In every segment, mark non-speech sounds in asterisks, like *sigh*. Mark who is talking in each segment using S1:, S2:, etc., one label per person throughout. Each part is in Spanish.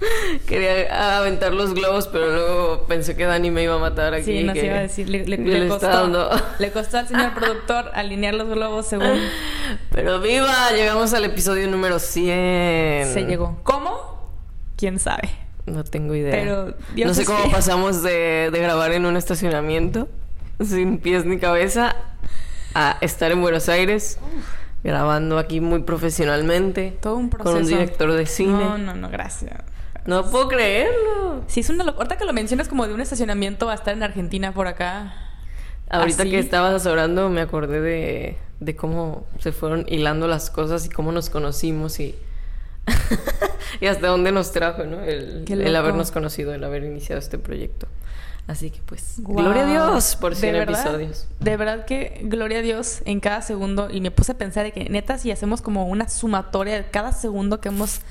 S1: *laughs* Quería aventar los globos, pero luego pensé que Dani me iba a matar aquí.
S2: Sí, nos iba a decir. Le, le-
S1: le
S2: costó,
S1: dando. *laughs*
S2: le costó al señor productor alinear los globos según *laughs*
S1: Pero viva, llegamos al episodio número 100.
S2: se llegó. ¿Cómo? ¿Quién sabe?
S1: No tengo idea.
S2: Pero Dios
S1: no sé cómo pasamos de, de grabar en un estacionamiento sin pies ni cabeza a estar en Buenos Aires grabando aquí muy profesionalmente
S2: Todo un proceso.
S1: con un director de cine.
S2: No, no, no, gracias.
S1: No puedo creerlo.
S2: Sí, es una locura. Ahorita que lo mencionas como de un estacionamiento a estar en Argentina por acá.
S1: Ahorita
S2: Así.
S1: que estabas hablando me acordé de, de cómo se fueron hilando las cosas y cómo nos conocimos y, *laughs* y hasta dónde nos trajo, ¿no? El, el habernos conocido, el haber iniciado este proyecto. Así que pues, gloria a Dios por
S2: De
S1: 100
S2: verdad,
S1: episodios.
S2: De verdad que gloria a Dios en cada segundo. Y me puse a pensar de que neta, si hacemos como una sumatoria de cada segundo que hemos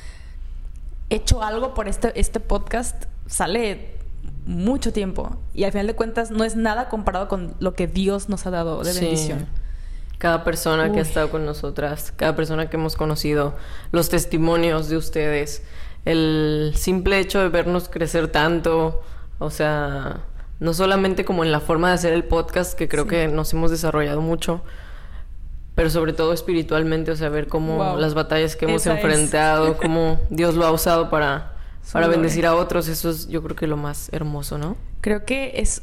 S2: hecho algo por este, este podcast, sale mucho tiempo. Y al final de cuentas no es nada comparado con lo que Dios nos ha dado de
S1: Sí.
S2: bendición.
S1: Cada persona que ha estado con nosotras, cada persona que hemos conocido, los testimonios de ustedes, el simple hecho de vernos crecer tanto, o sea, no solamente como en la forma de hacer el podcast, que creo
S2: Sí.
S1: que nos hemos desarrollado mucho, pero sobre todo espiritualmente, o sea, ver cómo
S2: Wow.
S1: las batallas que hemos
S2: Esa es.
S1: enfrentado, *laughs* cómo Dios lo ha usado para, para bendecir a otros, eso es yo creo que lo más hermoso, ¿no?
S2: Creo que es,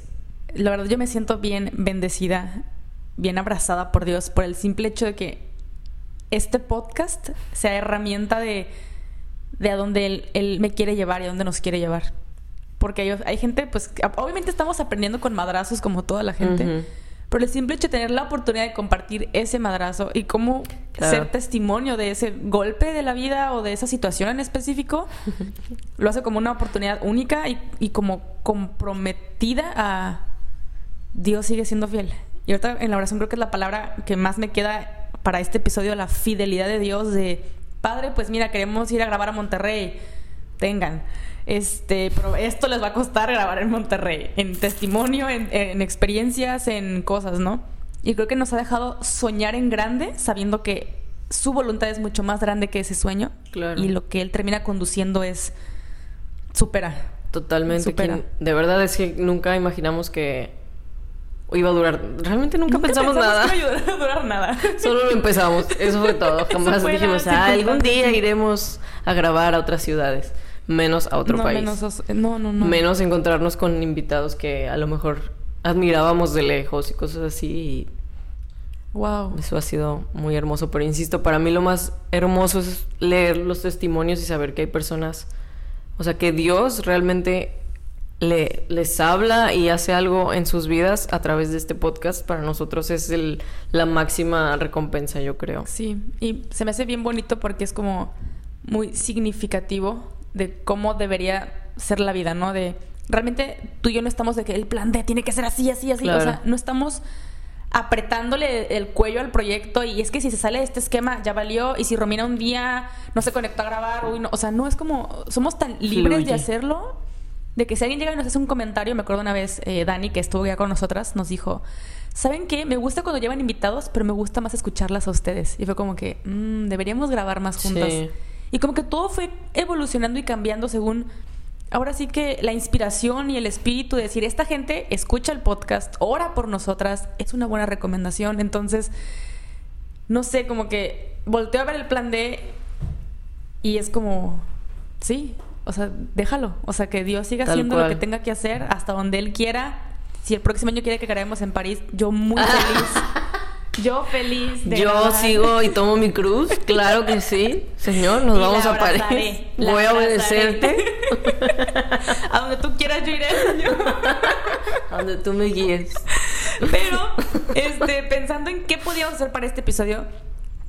S2: la verdad yo me siento bien bendecida, bien abrazada por Dios, por el simple hecho de que este podcast sea herramienta de, de a dónde él, él me quiere llevar y a dónde nos quiere llevar. Porque hay, hay gente, pues, obviamente estamos aprendiendo con madrazos como toda la gente,
S1: Ujú.
S2: Pero el simple hecho de tener la oportunidad de compartir ese madrazo y cómo
S1: Claro.
S2: ser testimonio de ese golpe de la vida o de esa situación en específico, *laughs* lo hace como una oportunidad única y, y como comprometida a Dios sigue siendo fiel. Y ahorita en la oración creo que es la palabra que más me queda para este episodio, la fidelidad de Dios de Padre, pues mira, queremos ir a grabar a Monterrey. Tengan. Este, pero esto les va a costar grabar en Monterrey, en testimonio, en, en experiencias, en cosas, ¿no? Y creo que nos ha dejado soñar en grande, sabiendo que su voluntad es mucho más grande que ese sueño.
S1: Claro.
S2: Y lo que él termina conduciendo es supera.
S1: Totalmente.
S2: Supera.
S1: ¿quién- De verdad es que nunca imaginamos que iba a durar. Realmente nunca, pensamos, nada.
S2: que iba a *laughs* durar- nada.
S1: Solo lo empezamos. Eso fue todo. Jamás
S2: fue
S1: dijimos, "Ah, algún día
S2: sí".
S1: iremos a grabar a otras ciudades. Menos a otro
S2: no,
S1: país.
S2: menos os- no, no, no.
S1: Menos encontrarnos con invitados que a lo mejor admirábamos de lejos y cosas así. Y
S2: Wow.
S1: eso ha sido muy hermoso. Pero insisto, para mí lo más hermoso es leer los testimonios y saber que hay personas. O sea, que Dios realmente le, les habla y hace algo en sus vidas a través de este podcast. Para nosotros es el, la máxima recompensa, yo creo.
S2: Sí, y se me hace bien bonito porque es como muy significativo de cómo debería ser la vida, ¿no? De realmente tú y yo no estamos de que el plan D tiene que ser así, así, así.
S1: Claro.
S2: O sea, no estamos apretándole el cuello al proyecto y es que si se sale de este esquema ya valió y si Romina un día no se conectó a grabar, uy, no, o sea, no es como somos tan libres
S1: Fluye.
S2: de hacerlo de que si alguien llega y nos hace un comentario, me acuerdo una vez eh, Dani que estuvo ya con nosotras nos dijo, ¿saben qué? Me gusta cuando llevan invitados, pero me gusta más escucharlas a ustedes. Y fue como que "Mm, deberíamos grabar más juntas.
S1: Sí.
S2: Y como que todo fue evolucionando y cambiando según ahora sí que la inspiración y el espíritu de decir, esta gente escucha el podcast, ora por nosotras, es una buena recomendación. Entonces, no sé, como que volteo a ver el plan D y es como, sí, o sea, déjalo. O sea, que Dios siga
S1: Tal
S2: haciendo
S1: cual.
S2: lo que tenga que hacer hasta donde Él quiera. Si el próximo año quiere que grabemos en París, yo muy *laughs* feliz. Yo feliz de
S1: Yo
S2: grabar.
S1: sigo y tomo mi cruz, claro que sí. Señor, nos
S2: Y
S1: vamos a París. Voy a obedecerte *laughs*
S2: a donde tú quieras yo iré. *laughs*
S1: a donde tú me guíes.
S2: Pero, este, pensando en qué podíamos hacer para este episodio,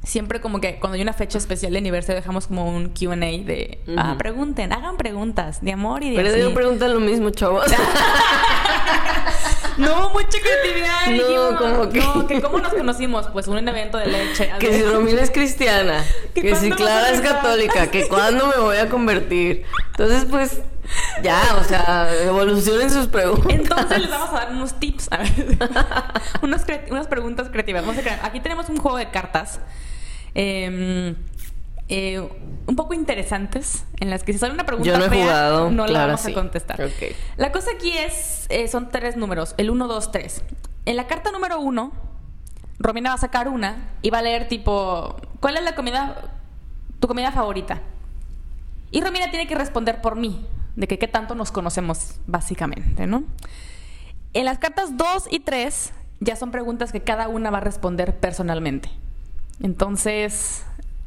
S2: siempre como que cuando hay una fecha especial de aniversario dejamos como un Q&A de, ah,
S1: Ujú.
S2: pregunten, hagan preguntas de amor y de
S1: Pero
S2: así.
S1: yo preguntan lo mismo, chavos. *laughs*
S2: no, mucha creatividad.
S1: No,
S2: dijimos.
S1: como que-
S2: No, que cómo nos conocimos, pues un evento de leche. a
S1: Que
S2: ver.
S1: si Romina es cristiana,
S2: ¿Que
S1: que si Clara es católica, que cuándo me voy a convertir. Entonces, pues, ya, o sea, evolucionen sus preguntas.
S2: Entonces les vamos a dar unos tips, a ver. *laughs* unas, unas preguntas creativas. Vamos a crear- Aquí tenemos un juego de cartas. eh, eh, un poco interesantes en las que si sale una pregunta
S1: Yo no he
S2: fea,
S1: jugado,
S2: no la vamos
S1: sí.
S2: a contestar.
S1: Ok.
S2: La cosa aquí es eh, son tres números, el 1, 2, 3. En la carta número 1, Romina va a sacar una y va a leer tipo ¿cuál es la comida tu comida favorita? Y Romina tiene que responder por mí, de que qué tanto nos conocemos básicamente, ¿no? En las cartas 2 y 3 ya son preguntas que cada una va a responder personalmente. Entonces,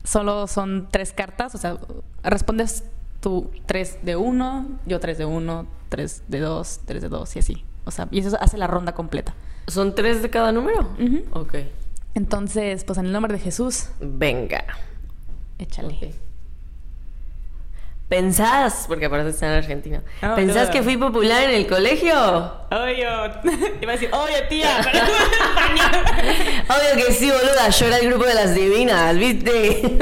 S2: solo son tres cartas, o sea, respondes tú tres de uno, yo tres de uno, tres de dos, tres de dos y así. O sea, y eso hace la ronda completa.
S1: ¿Son tres de cada número? Ok.
S2: Entonces, pues en el nombre de Jesús,
S1: Venga.
S2: échale.
S1: ¿Pensás, porque aparte está en Argentina,
S2: Ah,
S1: ¿pensás
S2: no.
S1: que fui popular en el colegio?
S2: Oye, iba a decir, oye tía, *laughs* pero *laughs*
S1: Obvio que sí, boluda, yo era el grupo de las divinas, ¿viste?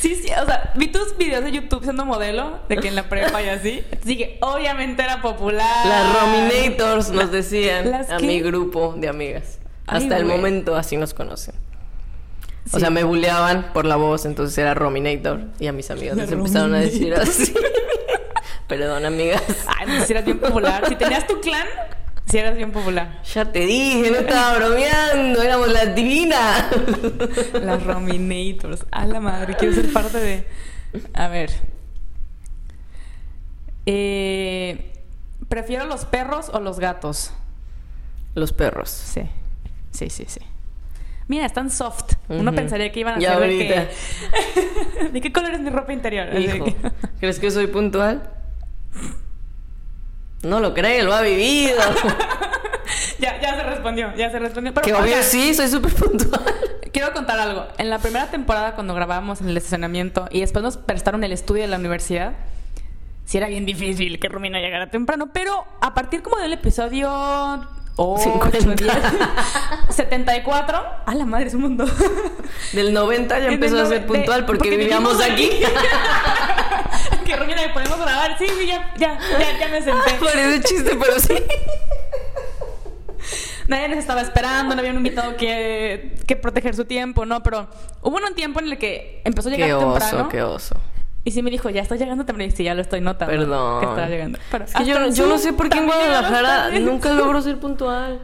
S2: Sí, sí, o sea, vi tus videos de YouTube siendo modelo, de que en la prepa y así. Así que obviamente era popular.
S1: Las Rominators nos decían
S2: ¿Las
S1: a mi grupo de amigas.
S2: Ay,
S1: Hasta el momento así nos conocen. O sea, me bulleaban por la voz, entonces era Rominator. Y a mis amigas
S2: La
S1: les *laughs* empezaron a decir así. *laughs* Perdón, amigas.
S2: Ay, pues si eras bien popular. Si tenías tu clan, si eras bien popular.
S1: Ya te dije, no estaba bromeando, éramos las divinas. *laughs*
S2: Las Rominators. A la madre, quiero ser parte de. A ver. Eh, ¿Prefiero los perros o los gatos?
S1: Los perros.
S2: Sí. Sí, sí, sí. Mira, están soft. Uno pensaría que iban a de que... *laughs* ¿De qué color es mi ropa interior? Así
S1: Hijo,
S2: que-
S1: ¿crees que soy puntual? No lo cree, lo ha vivido. *laughs*
S2: ya, ya se respondió, ya se respondió. Pero,
S1: que obvio
S2: sea,
S1: sí, soy súper puntual.
S2: Quiero contar algo. En la primera temporada, cuando grabábamos en el estacionamiento y después nos prestaron el estudio de la universidad, sí era bien difícil que Romina llegara temprano, pero a partir como del episodio 8,
S1: 50.
S2: 10, 74, a la madre, es un mundo.
S1: Del 90 ya empezó a ser puntual
S2: de-
S1: porque,
S2: porque
S1: vivíamos
S2: vivimos
S1: aquí. *laughs*
S2: que Romina, ¿podemos grabar? Sí, sí, ya, ya, ya, ya me senté. *laughs*
S1: Parece chiste, pero sí. *laughs*
S2: Nadie nos estaba esperando, no había un invitado que, que proteger su tiempo, ¿no? Pero hubo un tiempo en el que empezó a llegar
S1: Qué
S2: temprano.
S1: oso, qué oso.
S2: Y sí me dijo, ya estoy llegando. Y sí, ya lo estoy notando.
S1: Perdón.
S2: Que estaba llegando. Pero
S1: Es que yo, yo no sé por qué en
S2: también
S1: Guadalajara nunca *laughs* logro ser puntual.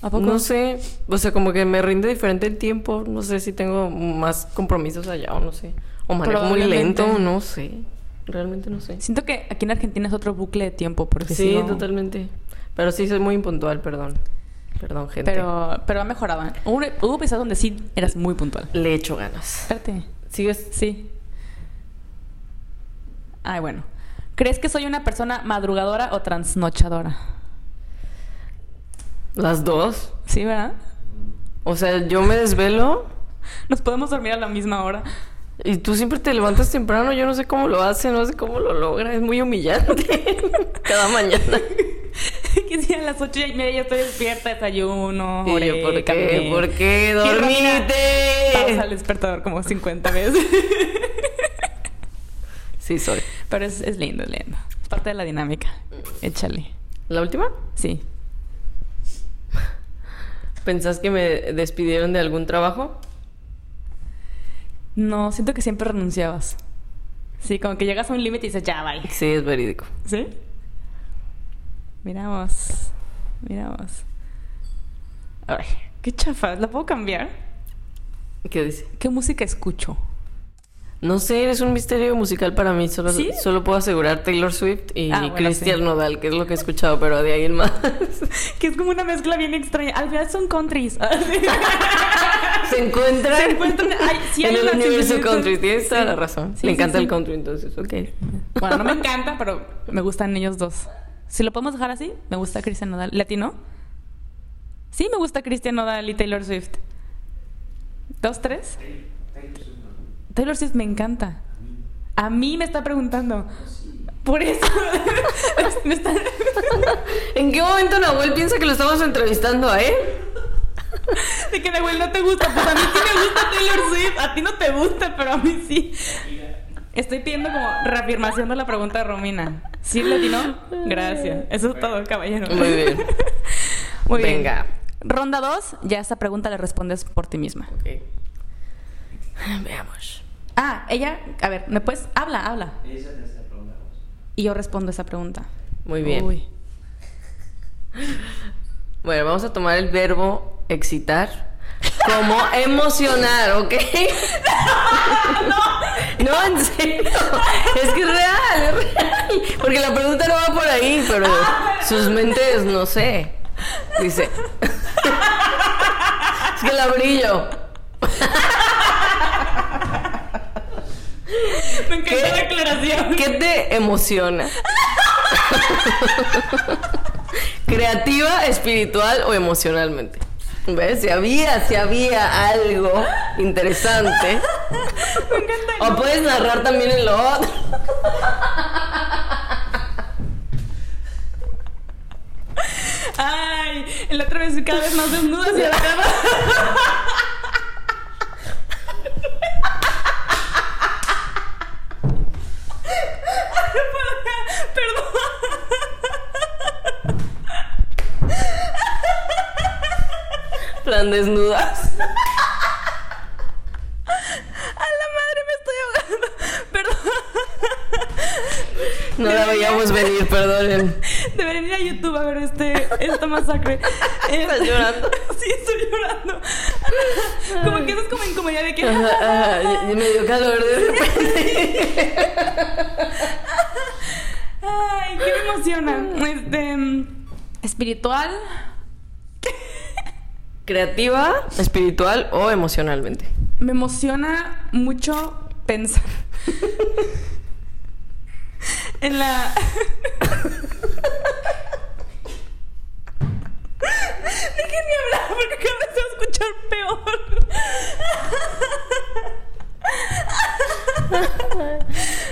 S2: ¿A poco?
S1: No sé, o sea, como que me rinde diferente el tiempo. No sé si tengo más compromisos allá o no sé. O manejo muy lento, no sé. Realmente no sé.
S2: Siento que aquí en Argentina es otro bucle de tiempo. Porque
S1: Sí,
S2: no-
S1: totalmente. Pero sí, soy muy impuntual, perdón. Perdón, gente.
S2: Pero, pero ha mejorado. ¿eh? Hubo, hubo donde sí eras muy puntual.
S1: Le echo ganas.
S2: Espérate.
S1: ¿Sigues?
S2: Sí. Ay, bueno. ¿Crees que soy una persona madrugadora o trasnochadora?
S1: Las dos.
S2: Sí, ¿verdad?
S1: O sea, yo me desvelo *laughs*
S2: Nos podemos dormir a la misma hora.
S1: y tú siempre te levantas temprano. Yo no sé cómo lo hace, no sé cómo lo logra. Es muy humillante. *laughs* Cada mañana. *laughs*
S2: que si a las ocho y media ya estoy despierta, desayuno,
S1: yo,
S2: oré,
S1: ¿por qué?
S2: caminé.
S1: ¿Por qué? ¡Dormite!
S2: Pausa el despertador como 50 veces.
S1: Sí, soy.
S2: Pero es, es lindo, es lindo. Es parte de la dinámica. Échale.
S1: ¿La última?
S2: Sí.
S1: ¿Pensás que me despidieron de algún trabajo?
S2: No, siento que siempre renunciabas. Sí, como que llegas a un límite y dices, ya, bye.
S1: Sí, es verídico.
S2: ¿Sí? Miramos. Miramos. Ay, qué chafa. ¿La puedo cambiar?
S1: ¿Qué dice?
S2: ¿Qué música escucho?
S1: No sé, eres un misterio musical para mí. Solo,
S2: ¿Sí?
S1: solo puedo asegurar Taylor Swift y
S2: Ah, bueno,
S1: Christian
S2: sí.
S1: Nodal, que es lo que he escuchado, pero de ahí el más. *laughs*
S2: Que es como una mezcla bien extraña. Al final son countries. *laughs*
S1: Se encuentran,
S2: Se encuentran- ay, sí hay
S1: en el universo country. Tienes toda
S2: Sí.
S1: la razón.
S2: Sí,
S1: Le encanta
S2: sí.
S1: el country, entonces, ok.
S2: Bueno, no me encanta, pero me gustan ellos dos. Si lo podemos dejar así, me gusta Cristian Nodal. ¿Latino? Sí, me gusta Cristian Nodal y Taylor Swift. ¿Dos, tres? Taylor Swift me encanta. A mí me está preguntando. Por eso. *laughs* me están...
S1: ¿En qué momento Nahuel piensa que lo estamos entrevistando a él?
S2: De que Nahuel no te gusta. Pues a mí sí me gusta Taylor Swift. A ti no te gusta, pero a mí sí. Estoy pidiendo como reafirmación de la pregunta de Romina. ¿Sí latino? Gracias. Eso es todo, caballero.
S1: Muy bien. *laughs*
S2: Muy bien.
S1: Venga.
S2: Ronda 2, ya esta pregunta la respondes por ti misma.
S1: Ok. *laughs* Veamos.
S2: Ah, ella, a ver, ¿me puedes? Habla, habla. Y yo respondo esa pregunta.
S1: Muy bien.
S2: Uy. *laughs*
S1: Bueno, vamos a tomar el verbo excitar como *laughs* emocionar, ¿ok? No, en serio. Es que es real, es real. Porque la pregunta no va por ahí, pero sus mentes, no sé. Dice. Es que la brillo. *laughs*
S2: Me encanta la aclaración.
S1: ¿Qué te emociona? *laughs* ¿Creativa, espiritual o emocionalmente? ¿Ves? Si había, si había algo interesante.
S2: Me encanta.
S1: O puedes narrar también en lo otro.
S2: Ay, la otra vez cada vez más desnuda hacia la cama. *laughs* *laughs* Perdón. *laughs*
S1: Plan desnudas.
S2: A la madre me estoy ahogando. Perdón.
S1: No la veíamos venir, perdonen.
S2: Deberían ir a YouTube a ver este, esta masacre. *laughs*
S1: ¿Estás llorando?
S2: Sí, estoy llorando. Como que eso es como en comedia de que.
S1: Y- y me dio calor de repente.
S2: Ay, qué me emociona. Este. Espiritual.
S1: ¿Creativa, espiritual o emocionalmente?
S2: Me emociona mucho pensar en la. Déjenme hablar porque cada vez se va a escuchar peor.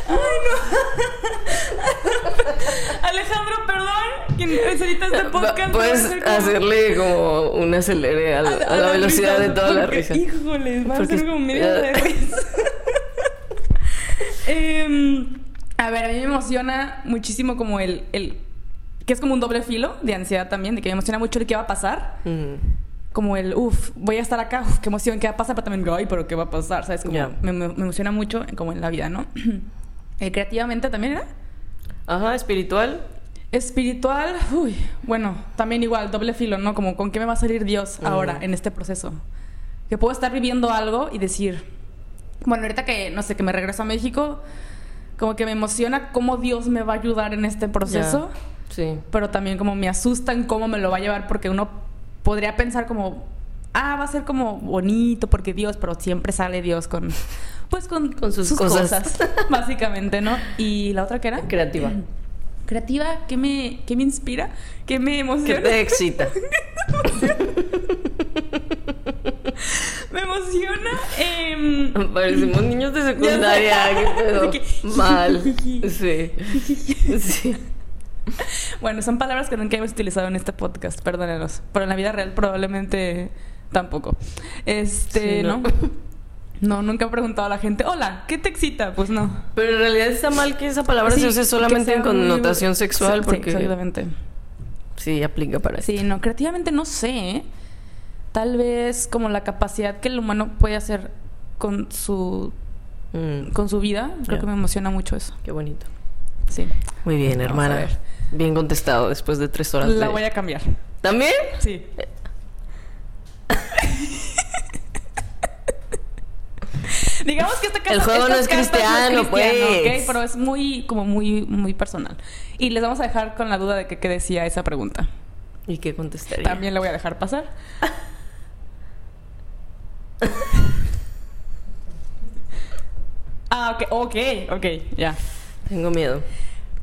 S2: Ay, no. Alejandro, perdón. Quien necesita este podcast. A
S1: Puedes
S2: como-
S1: hacerle como un acelere a, la- a la velocidad de toda la
S2: porque,
S1: risa.
S2: Híjole, va a
S1: Porque-
S2: ser como media de risa. *laughs* Em, a ver, a mí me emociona muchísimo como el, el... Que es como un doble filo de ansiedad también, de que me emociona mucho el qué va a pasar.
S1: Mm,
S2: Como el, uff, voy a estar acá, qué emoción, qué va a pasar, pero también, ay, pero qué va a pasar, ¿sabes? Como me, me- me emociona mucho como en la vida, ¿no? *clears throat* Eh, creativamente también era.
S1: Ajá, espiritual.
S2: Espiritual, uy, bueno, también igual, doble filo, ¿no? Como con qué me va a salir Dios ahora en este proceso. Que puedo estar viviendo algo y decir, bueno, ahorita que, no sé, que me regreso a México, como que me emociona cómo Dios me va a ayudar en este proceso,
S1: Sí.
S2: pero también como me asustan cómo me lo va a llevar porque uno podría pensar como, ah, va a ser como bonito porque Dios, pero siempre sale Dios con, pues con,
S1: Con sus cosas. *laughs*
S2: básicamente, ¿no? Y la otra que era
S1: Creativa. *clears throat*
S2: creativa, ¿qué me, qué me inspira? ¿Qué me
S1: ¿Qué
S2: emociona?
S1: te excita? *laughs*
S2: Me emociona. em,
S1: Parecemos niños de *laughs* secundaria. ¿Qué pedo?
S2: Que-
S1: Mal. Sí. Sí.
S2: bueno, son palabras que nunca hemos utilizado en este podcast, perdónenos. Pero en la vida real probablemente tampoco. Este,
S1: Sí,
S2: ¿no?
S1: ¿no?
S2: ¿No? nunca he preguntado a la gente, hola, ¿qué te excita? Pues no.
S1: Pero en realidad está mal que esa palabra
S2: Sí,
S1: se use solamente en connotación
S2: muy-
S1: sexual
S2: Sí,
S1: porque
S2: exactamente.
S1: sí aplica para eso.
S2: Sí, no, creativamente no sé. ¿eh? Tal vez como la capacidad que el humano puede hacer con su,
S1: Mm,
S2: con su vida, creo que me emociona mucho eso.
S1: qué bonito.
S2: Sí.
S1: Muy bien, hermana.
S2: ver.
S1: Bien contestado después de tres horas.
S2: La
S1: de-
S2: voy a cambiar.
S1: ¿También?
S2: Sí. *laughs* Digamos que esta casa
S1: El juego no es cristiano, pues.
S2: ¿ok? Pero es muy, como muy, muy personal. Y les vamos a dejar con la duda de que qué decía esa pregunta.
S1: ¿Y qué contestaría?
S2: También la voy a dejar pasar. ah, ok, ok, ok, ya.
S1: Tengo miedo.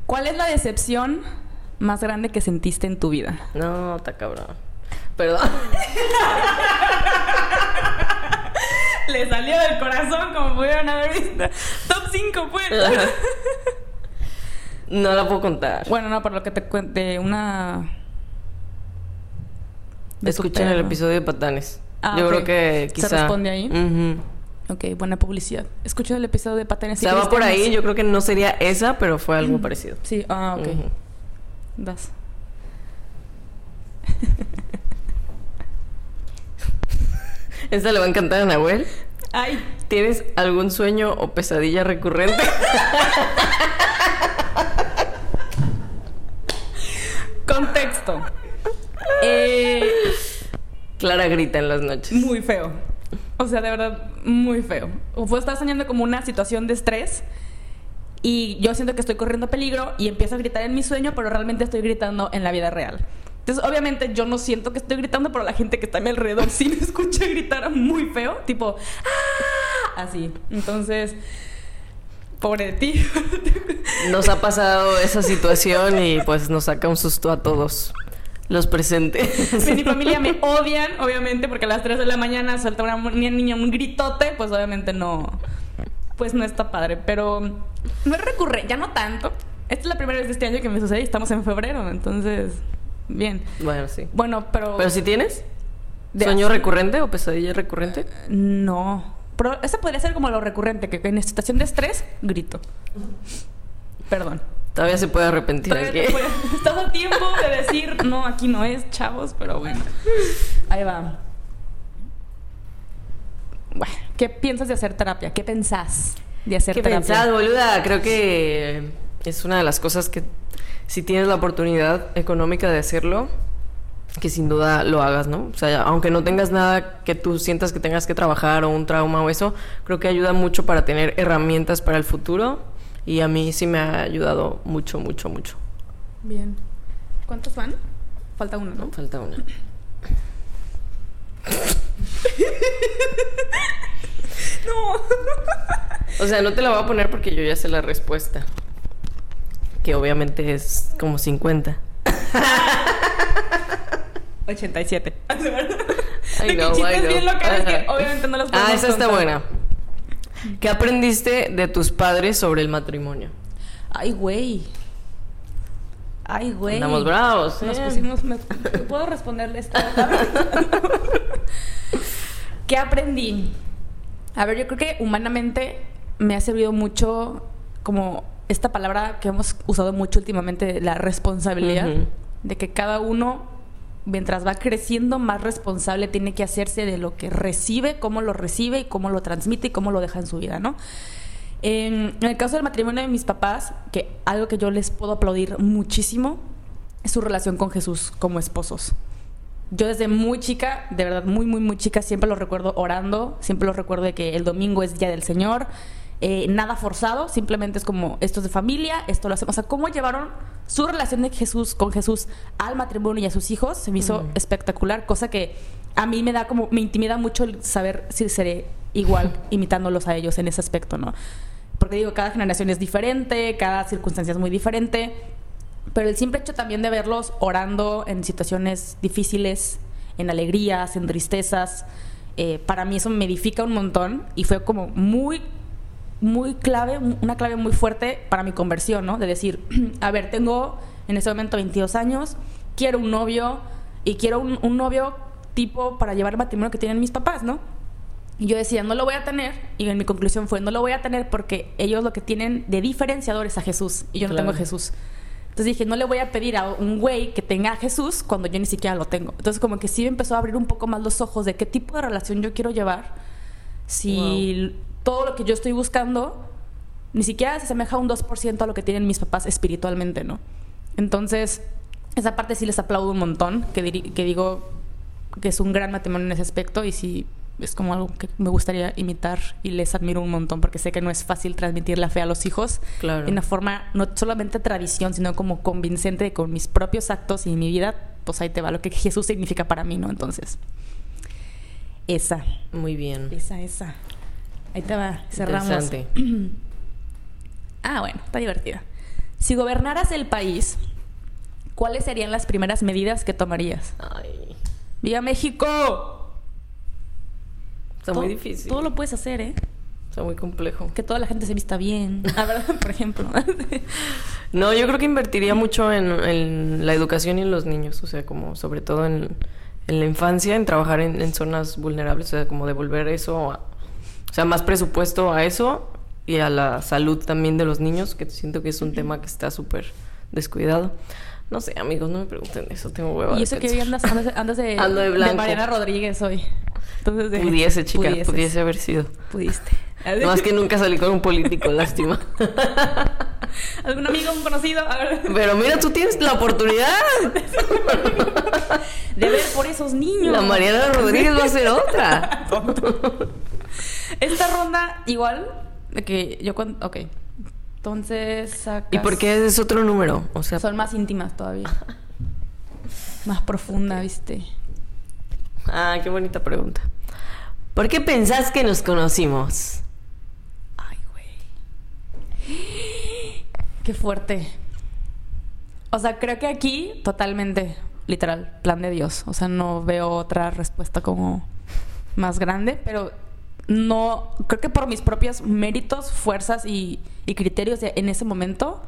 S2: ¿Cuál es la decepción más grande que sentiste en tu vida?
S1: No, está cabrón. Perdón. *laughs* *laughs*
S2: Le salió del corazón, como pudieron haber visto. Top 5, pues. *laughs*
S1: No la puedo contar.
S2: Bueno, no, por lo que te cuente, una... de
S1: Escuchen el episodio de Patanes.
S2: Ah,
S1: Yo creo que
S2: ¿Se
S1: quizá...
S2: responde ahí?
S1: Ujú.
S2: Ok, buena publicidad. Escucho el episodio de Patanes
S1: O sea, va por ahí. Yo creo que no sería esa, pero fue algo parecido.
S2: Sí, ah, ok.
S1: Ujú.
S2: Das. *laughs*
S1: Esta le va a encantar a Nahuel.
S2: Ay,
S1: ¿Tienes algún sueño o pesadilla recurrente?
S2: contexto. Eh,
S1: Clara grita en las noches.
S2: muy feo. O sea, de verdad, muy feo. O fue estar soñando como una situación de estrés y yo siento que estoy corriendo peligro y empiezo a gritar en mi sueño, pero realmente estoy gritando en la vida real. Entonces, obviamente, yo no siento que estoy gritando, pero la gente que está a mi alrededor sí me *laughs* escucha gritar muy feo, tipo, ¡ah! Así. Entonces, pobre de ti. *laughs*
S1: Nos ha pasado esa situación y pues nos saca un susto a todos los presentes. *laughs*
S2: Mi familia me odian, obviamente, porque a las 3 de la mañana suelta una niña un gritote, pues obviamente no. Pues no está padre. Pero no es recurrente, ya no tanto. Esta es la primera vez de este año que me sucede y estamos en febrero, entonces. Bien.
S1: Bueno, sí.
S2: Bueno, pero.
S1: ¿Pero si tienes?
S2: De
S1: ¿Sueño
S2: así-
S1: recurrente o pesadilla recurrente?
S2: No. Pero eso podría ser como lo recurrente, que en situación de estrés, grito. Perdón.
S1: Todavía se puede arrepentir
S2: Todavía
S1: aquí.
S2: te puedes- *laughs* Estás a tiempo de decir, no, aquí no es, chavos, pero bueno. Ahí va. Bueno, ¿qué piensas de hacer terapia? ¿Qué pensás de hacer
S1: ¿Qué
S2: terapia?
S1: pensás, boluda? Creo que es una de las cosas que si tienes la oportunidad económica de hacerlo, que sin duda lo hagas, ¿no? O sea, aunque no tengas nada que tú sientas que tengas que trabajar o un trauma o eso, creo que ayuda mucho para tener herramientas para el futuro y a mí sí me ha ayudado mucho, mucho, mucho.
S2: Bien. ¿Cuántos van? Falta uno, ¿no?
S1: Falta una. *laughs*
S2: No.
S1: O sea, no te la voy a poner porque yo ya sé la respuesta. Que obviamente es como 50.
S2: 87.
S1: I know, I know.
S2: bien locales que obviamente no
S1: Ah, esa está buena. ¿Qué aprendiste de tus padres sobre el matrimonio?
S2: Ay, güey. Ay, güey.
S1: Andamos bravos,
S2: Nos
S1: ¿eh?
S2: pusimos. me- ¿Puedo responderle esto? *laughs* ¿Qué aprendí? A ver, yo creo que humanamente me ha servido mucho como esta palabra que hemos usado mucho últimamente, la responsabilidad, de que cada uno, mientras va creciendo, más responsable tiene que hacerse de lo que recibe, cómo lo recibe y cómo lo transmite y cómo lo deja en su vida, ¿no? En, en el caso del matrimonio de mis papás, que algo que yo les puedo aplaudir muchísimo es su relación con Jesús como esposos. Yo desde muy chica, de verdad muy, muy, muy chica, siempre lo recuerdo orando, siempre lo recuerdo de que el domingo es Día del Señor, eh, nada forzado, simplemente es como esto es de familia, esto lo hacemos. O sea, cómo llevaron su relación de Jesús con Jesús al matrimonio y a sus hijos, se me hizo
S1: Mm.
S2: espectacular, cosa que a mí me da como, me intimida mucho el saber si seré igual *laughs* imitándolos a ellos en ese aspecto, ¿no? Porque digo, cada generación es diferente, cada circunstancia es muy diferente, pero el simple hecho también de verlos orando en situaciones difíciles, en alegrías, en tristezas, eh, para mí eso me edifica un montón y fue como muy, muy clave, una clave muy fuerte para mi conversión, ¿no? De decir, *clears throat* a ver, tengo en este momento 22 años, quiero un novio y quiero un, un novio tipo para llevar el matrimonio que tienen mis papás, ¿no? Y yo decía, no lo voy a tener. Y en mi conclusión fue, no lo voy a tener porque ellos lo que tienen de diferenciador es a Jesús. Y yo no
S1: Claro.
S2: tengo a Jesús. Entonces dije, no le voy a pedir a un güey que tenga a Jesús cuando yo ni siquiera lo tengo. Entonces como que sí me empezó a abrir un poco más los ojos de qué tipo de relación yo quiero llevar. Si todo lo que yo estoy buscando ni siquiera se asemeja un 2% a lo que tienen mis papás espiritualmente, ¿no? Entonces, esa parte sí les aplaudo un montón, que, digo que es un gran matrimonio en ese aspecto y sí es como algo que me gustaría imitar y les admiro un montón porque sé que no es fácil transmitir la fe a los hijos
S1: Claro.
S2: de una forma no solamente tradición, sino como convincente con mis propios actos y mi vida, pues ahí te va lo que Jesús significa para mí, ¿no? Entonces, esa,
S1: Muy bien.
S2: esa, esa. Ahí te va, cerramos.
S1: Interesante. *clears throat*
S2: Ah, bueno, está divertida. Si gobernaras el país, ¿cuáles serían las primeras medidas que tomarías?
S1: Ay,
S2: ¡Viva México!
S1: está
S2: Todo-
S1: muy difícil.
S2: Todo lo puedes hacer, ¿eh?
S1: Está muy complejo.
S2: Que toda la gente se vista bien. *laughs* Ah, ¿verdad? Por ejemplo. *laughs*
S1: No, yo creo que invertiría mucho en, en la educación y en los niños, o sea, como sobre todo en, en la infancia, en trabajar en, en zonas vulnerables, o sea, como devolver eso, a- o sea, más presupuesto a eso y a la salud también de los niños, que siento que es un tema que está súper descuidado. No sé, amigos, no me pregunten eso, tengo hueva.
S2: Y
S1: de
S2: eso que hoy andas, andas, andas de, *laughs*
S1: Ando de blanco.
S2: Mariana Rodríguez hoy. Entonces de-
S1: Pudiese, chica,
S2: pudieses.
S1: pudiese haber sido.
S2: Pudiste.
S1: No, más que nunca salí con un político, *laughs* lástima.
S2: ¿Algún amigo, un conocido? A ver.
S1: Pero mira, tú tienes la oportunidad.
S2: De ver por esos niños.
S1: La Mariana Rodríguez va a ser otra. *laughs*
S2: Esta ronda, igual, de que yo cuando. Ok. Entonces sacas...
S1: ¿Y por qué es otro número? O sea,
S2: Son más íntimas todavía. *laughs* Más profunda, ¿viste?
S1: ah, qué bonita pregunta. ¿Por qué pensás que nos conocimos?
S2: Ay, güey. Qué fuerte. O sea, creo que aquí totalmente, literal, plan de Dios. O sea, no veo otra respuesta como más grande, pero no, creo que por mis propios méritos, fuerzas y, y criterios de- en ese momento,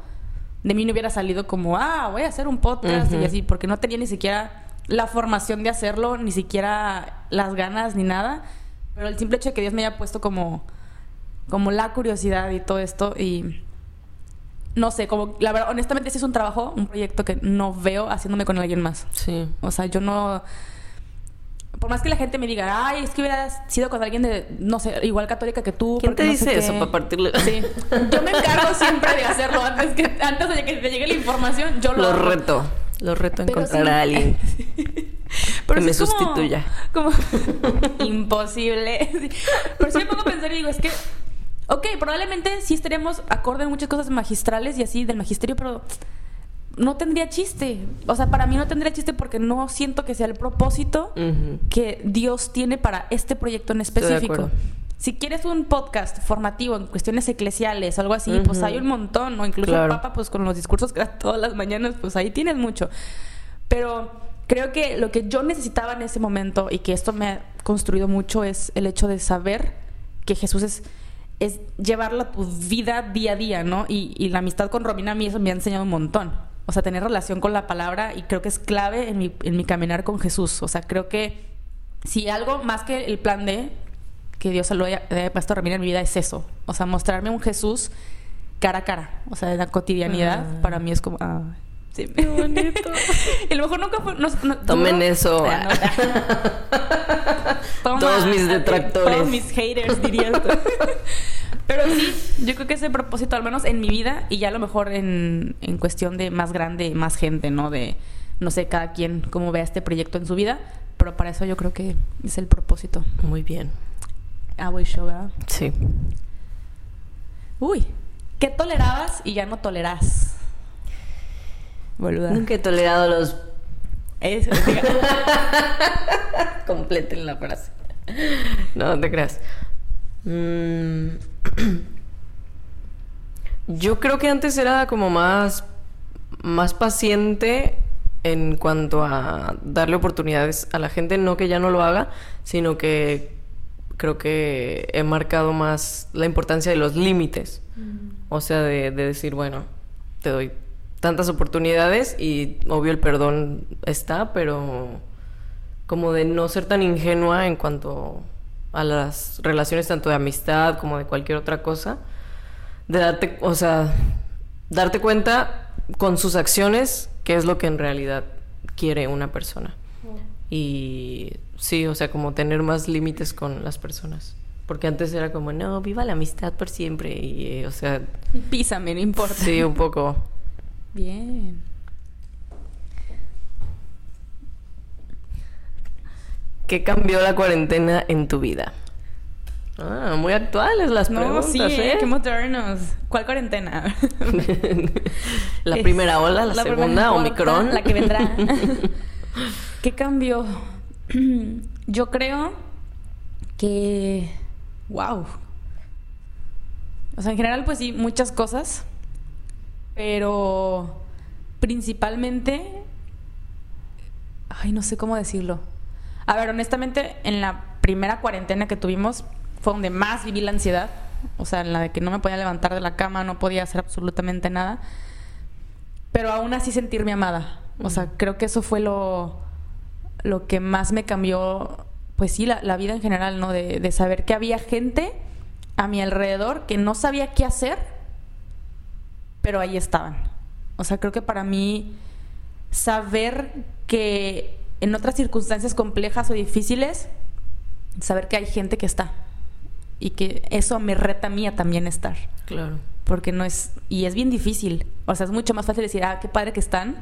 S2: de mí no hubiera salido como, ah, voy a hacer un podcast y así, porque no tenía ni siquiera la formación de hacerlo, ni siquiera las ganas ni nada. Pero el simple hecho de que Dios me haya puesto como, como la curiosidad y todo esto y no sé, como la verdad, honestamente ese es un trabajo, un proyecto que no veo haciéndome con alguien más.
S1: Sí.
S2: O sea, yo no por más que la gente me diga, ay, es que hubieras sido con alguien de, no sé, igual católica que tú.
S1: ¿Quién te
S2: no
S1: dice
S2: qué".
S1: eso para partirle?
S2: Sí. Yo me encargo siempre de hacerlo antes, que, antes de que te llegue la información. Yo lo
S1: Lo
S2: hago.
S1: reto. Lo reto a encontrar
S2: sí.
S1: a alguien. *laughs*
S2: Pero
S1: que me
S2: como-
S1: sustituya.
S2: Como, *laughs* imposible. Sí. Pero sí me pongo a pensar y digo, es que, ok, probablemente sí estaríamos acorde en muchas cosas magistrales y así del magisterio, pero no tendría chiste. O sea, para mí no tendría chiste porque no siento que sea el propósito que Dios tiene para este proyecto en específico. Si quieres un podcast formativo en cuestiones eclesiales algo así, pues hay un montón, o incluso
S1: Claro.
S2: el Papa, pues con los discursos que da todas las mañanas, pues ahí tienes mucho. Pero creo que lo que yo necesitaba en ese momento y que esto me ha construido mucho es el hecho de saber que Jesús es, es llevarla a tu vida día a día, ¿no? Y, y la amistad con Romina a mí eso me ha enseñado un montón. O sea, tener relación con la palabra y creo que es clave en mi, en mi caminar con Jesús. O sea, creo que si algo más que el plan de que Dios se lo haya, haya puesto a en mi vida es eso. O sea, mostrarme un Jesús cara a cara. O sea, en la cotidianidad
S1: Ah.
S2: para mí es como... ah, sí.
S1: Qué bonito.
S2: y a lo mejor nunca fue... no- no-
S1: Tomen eso. *laughs*
S2: Toma,
S1: Todos mis detractores.
S2: Todos mis haters, dirías *laughs* tú. Pero sí, yo creo que ese propósito, al menos en mi vida, y ya a lo mejor en, en cuestión de más grande, más gente, ¿no? De, no sé, cada quien cómo vea este proyecto en su vida, pero para eso yo creo que es el propósito.
S1: Muy bien.
S2: Ah, voy yo, ¿verdad?
S1: Sí.
S2: Uy, ¿qué tolerabas y ya no tolerás? Boluda.
S1: Nunca he tolerado los...
S2: Eso. *laughs*
S1: Completen la frase. No, no te creas. Mm. *clears throat* Yo creo que antes era como más, más paciente en cuanto a darle oportunidades a la gente. No que ya no lo haga, sino que creo que he marcado más la importancia de los límites. O sea, de, de decir, bueno, te doy tantas oportunidades y obvio el perdón está, pero como de no ser tan ingenua en cuanto a las relaciones tanto de amistad como de cualquier otra cosa. De darte, o sea, darte cuenta con sus acciones qué es lo que en realidad quiere una persona. Y sí, o sea, como tener más límites con las personas. Porque antes era como, no, viva la amistad por siempre. Y, eh, o sea,
S2: Písame, no importa.
S1: sí, un poco.
S2: Bien.
S1: ¿Qué cambió la cuarentena en tu vida? Ah, muy actuales las
S2: No,
S1: preguntas,
S2: sí,
S1: ¿eh?
S2: qué modernos. ¿Cuál cuarentena? *laughs*
S1: la primera ola, la,
S2: primera
S1: segunda, Omicron.
S2: La que vendrá. *laughs* ¿Qué cambió? *clears throat* Yo creo que. ¡Wow! O sea, en general, pues sí, muchas cosas. Pero. Principalmente. Ay, no sé cómo decirlo. A ver, honestamente, en la primera cuarentena que tuvimos fue donde más viví la ansiedad. O sea, en la de que no me podía levantar de la cama, no podía hacer absolutamente nada. pero aún así sentirme amada. O sea, creo que eso fue lo, lo que más me cambió, pues sí, la, la vida en general, ¿no? De, de saber que había gente a mi alrededor que no sabía qué hacer, pero ahí estaban. O sea, creo que para mí saber que en otras circunstancias complejas o difíciles, saber que hay gente que está. Y que eso me reta a mí a también estar.
S1: Claro.
S2: Porque no es. Y es bien difícil. O sea, es mucho más fácil decir, ah, qué padre que están.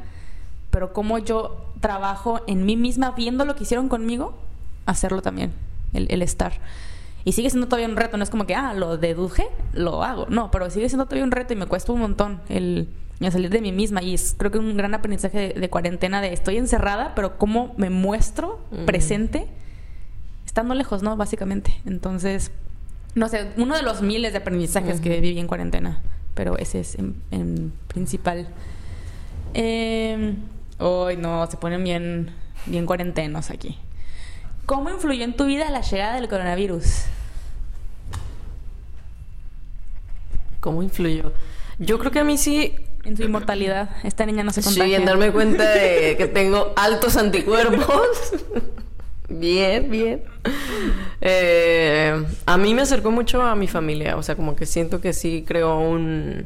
S2: Pero como yo trabajo en mí misma viendo lo que hicieron conmigo, hacerlo también. El, el estar. Y sigue siendo todavía un reto. No es como que, ah, lo deduje, lo hago. No, pero sigue siendo todavía un reto y me cuesta un montón el, el salir de mí misma. Y es creo que un gran aprendizaje de, de cuarentena de estoy encerrada, pero cómo me muestro presente estando lejos, ¿no? Básicamente. Entonces, no sé, uno de los miles de aprendizajes que viví en cuarentena, pero ese es en, en principal. Eh, Hoy no, se ponen bien, bien cuarentenos aquí. ¿Cómo influyó en tu vida la llegada del coronavirus?
S1: ¿Cómo influyó? Yo creo que a mí sí.
S2: En tu inmortalidad. Esta niña no se contagia.
S1: Sí, en darme cuenta de que tengo altos anticuerpos. *laughs* bien, bien. Eh, a mí me acercó mucho a mi familia. O sea, como que siento que sí creó un.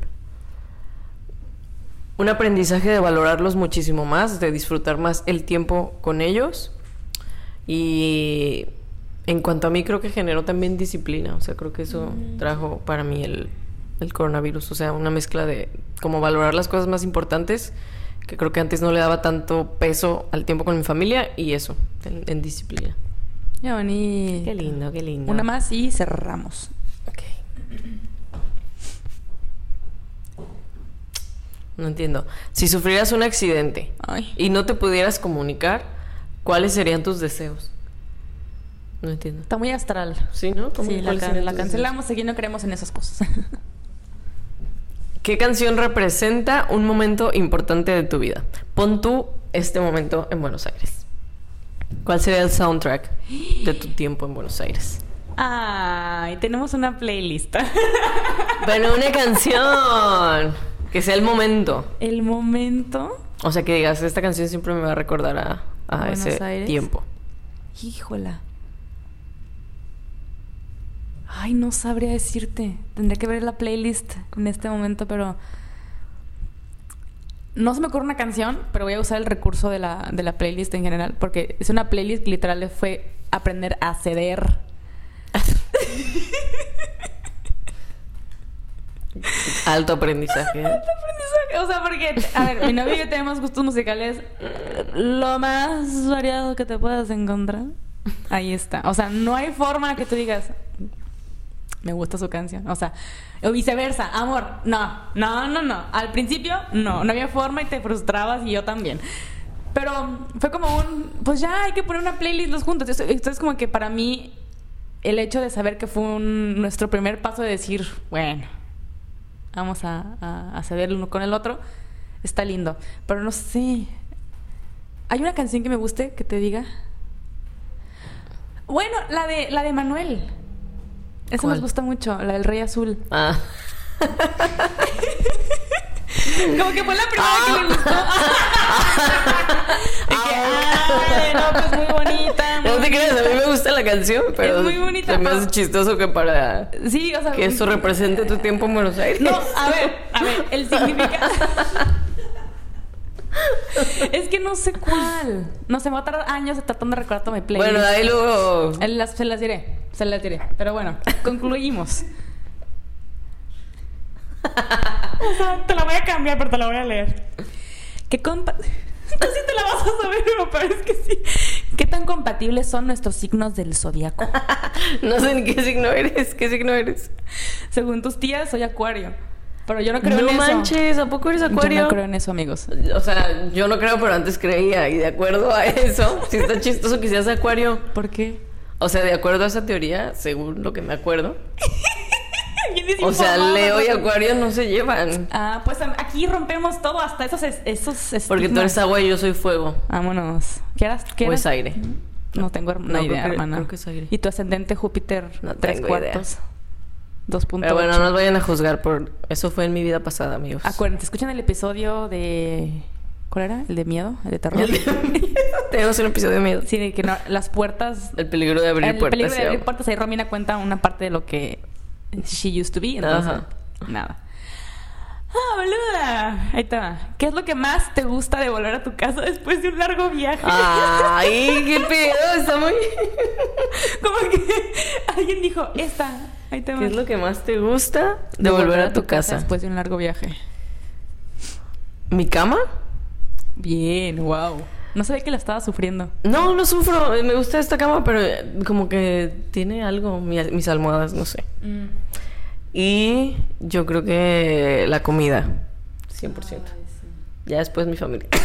S1: Un aprendizaje de valorarlos muchísimo más, de disfrutar más el tiempo con ellos. Y en cuanto a mí, creo que generó también disciplina. O sea, creo que eso trajo para mí el, el coronavirus. O sea, una mezcla de como valorar las cosas más importantes, que creo que antes no le daba tanto peso al tiempo con mi familia, y eso, en, en disciplina.
S2: Qué bonito.
S1: Qué lindo, qué lindo.
S2: Una más y cerramos.
S1: Ok. No entiendo. Si sufrieras un accidente
S2: Ay.
S1: y no te pudieras comunicar, ¿cuáles serían tus deseos? No entiendo.
S2: Está muy astral.
S1: ¿Sí, no? ¿Cómo-
S2: Sí, la, can- la cancelamos, aquí no creemos en esas cosas.
S1: ¿Qué canción representa un momento importante de tu vida? Pon tú este momento en Buenos Aires. ¿Cuál sería el soundtrack de tu tiempo en Buenos Aires?
S2: Ay, tenemos una playlist. *laughs*
S1: Bueno, una canción. Que sea el momento.
S2: El momento.
S1: O sea, que digas, esta canción siempre me va a recordar a, a
S2: Buenos
S1: ese
S2: Aires.
S1: tiempo.
S2: Híjola. Ay, no sabría decirte. Tendría que ver la playlist en este momento, pero. No se me ocurre una canción, pero voy a usar el recurso de la, de la playlist en general, porque es una playlist que literal fue aprender a ceder. *laughs*
S1: Alto aprendizaje. ¿eh?
S2: Aprendizaje, O sea, porque, a ver, mi novio y yo tenemos gustos musicales lo más variado que te puedas encontrar. Ahí está. O sea, no hay forma que tú digas, me gusta su canción. O sea, o viceversa, amor, no, no, no, no. Al principio, no, no había forma y te frustrabas y yo también. Pero fue como un, pues ya hay que poner una playlist los juntos. Entonces como que para mí, el hecho de saber que fue un- nuestro primer paso de decir, bueno, vamos a, a, a ceder el uno con el otro, está lindo. Pero no sé. ¿Hay una canción que me guste que te diga? Bueno, la de la de Manuel. Esa nos gusta mucho, la del Rey Azul.
S1: Ah. *laughs* *laughs*
S2: Como que fue la primera que me gustó. *laughs* Que, ay, no, pues muy bonita. muy
S1: No te creas, a mí me gusta la canción, pero
S2: Es muy bonita,
S1: se me hace chistoso que para
S2: Sí, o sea.
S1: que eso represente tu tiempo en Buenos Aires.
S2: No, a ver, a ver, el *laughs* significado. es que no sé cuál. No sé, me va a tardar años tratando de recordar toda mi playlist.
S1: Bueno, ahí luego.
S2: Las- se las diré, se las diré. Pero bueno, concluimos. O sea, te la voy a cambiar, pero te la voy a leer. ¿Qué compa... *laughs* Tú sí te la vas a saber, pero parece que sí. ¿Qué tan compatibles son nuestros signos del zodiaco? *laughs*
S1: No sé ni qué signo eres. ¿Qué signo eres?
S2: Según tus tías, soy acuario. Pero yo no creo
S1: no
S2: en eso.
S1: manches, ¿a poco eres acuario?
S2: Yo no creo en eso, amigos.
S1: O sea, yo no creo, pero antes creía. Y de acuerdo a eso, *laughs* si está chistoso que seas acuario.
S2: ¿Por qué?
S1: O sea, de acuerdo a esa teoría, según lo que me acuerdo.
S2: Bien
S1: O sea, Leo y
S2: ¿no?
S1: Acuario no se llevan.
S2: Ah, pues aquí rompemos todo, hasta esos es- esos
S1: Porque tú eres agua y yo soy fuego.
S2: Vámonos. ¿Qué eras? ¿Qué
S1: O
S2: eras?
S1: es aire.
S2: No tengo her-
S1: No,
S2: idea,
S1: creo que-
S2: hermana.
S1: creo que es aire.
S2: ¿Y tu ascendente Júpiter
S1: No
S2: tres
S1: tengo idea.
S2: cuartos? 2.8.
S1: Pero bueno, no nos vayan a juzgar por... Eso fue en mi vida pasada, amigos.
S2: Acuérdense, escuchen el episodio de... ¿Cuál era? ¿El de miedo? ¿El de terror? *laughs*
S1: Tenemos un episodio de miedo.
S2: Sí, de que no, las puertas...
S1: El peligro de abrir
S2: el
S1: puertas.
S2: peligro de abrir puertas. Ahí Romina cuenta una parte de lo que she used to be. Entonces,
S1: Ajá.
S2: nada. Ah, boluda. Ahí va. ¿Qué es lo que más te gusta de volver a tu casa después de un largo viaje?
S1: Ay, qué pedo, está muy... *laughs*
S2: Como que alguien dijo, esta. Ahí te va.
S1: ¿Qué es lo que más te gusta de volver a tu casa?
S2: después de un largo viaje?
S1: ¿Mi cama?
S2: Bien, wow. No sabía que la estaba sufriendo.
S1: No, no sufro. eh, Me gusta esta cama, pero eh, como que tiene algo, mi- mis almohadas, no sé. Y yo creo que la comida, 100%. Ya después mi familia. *laughs*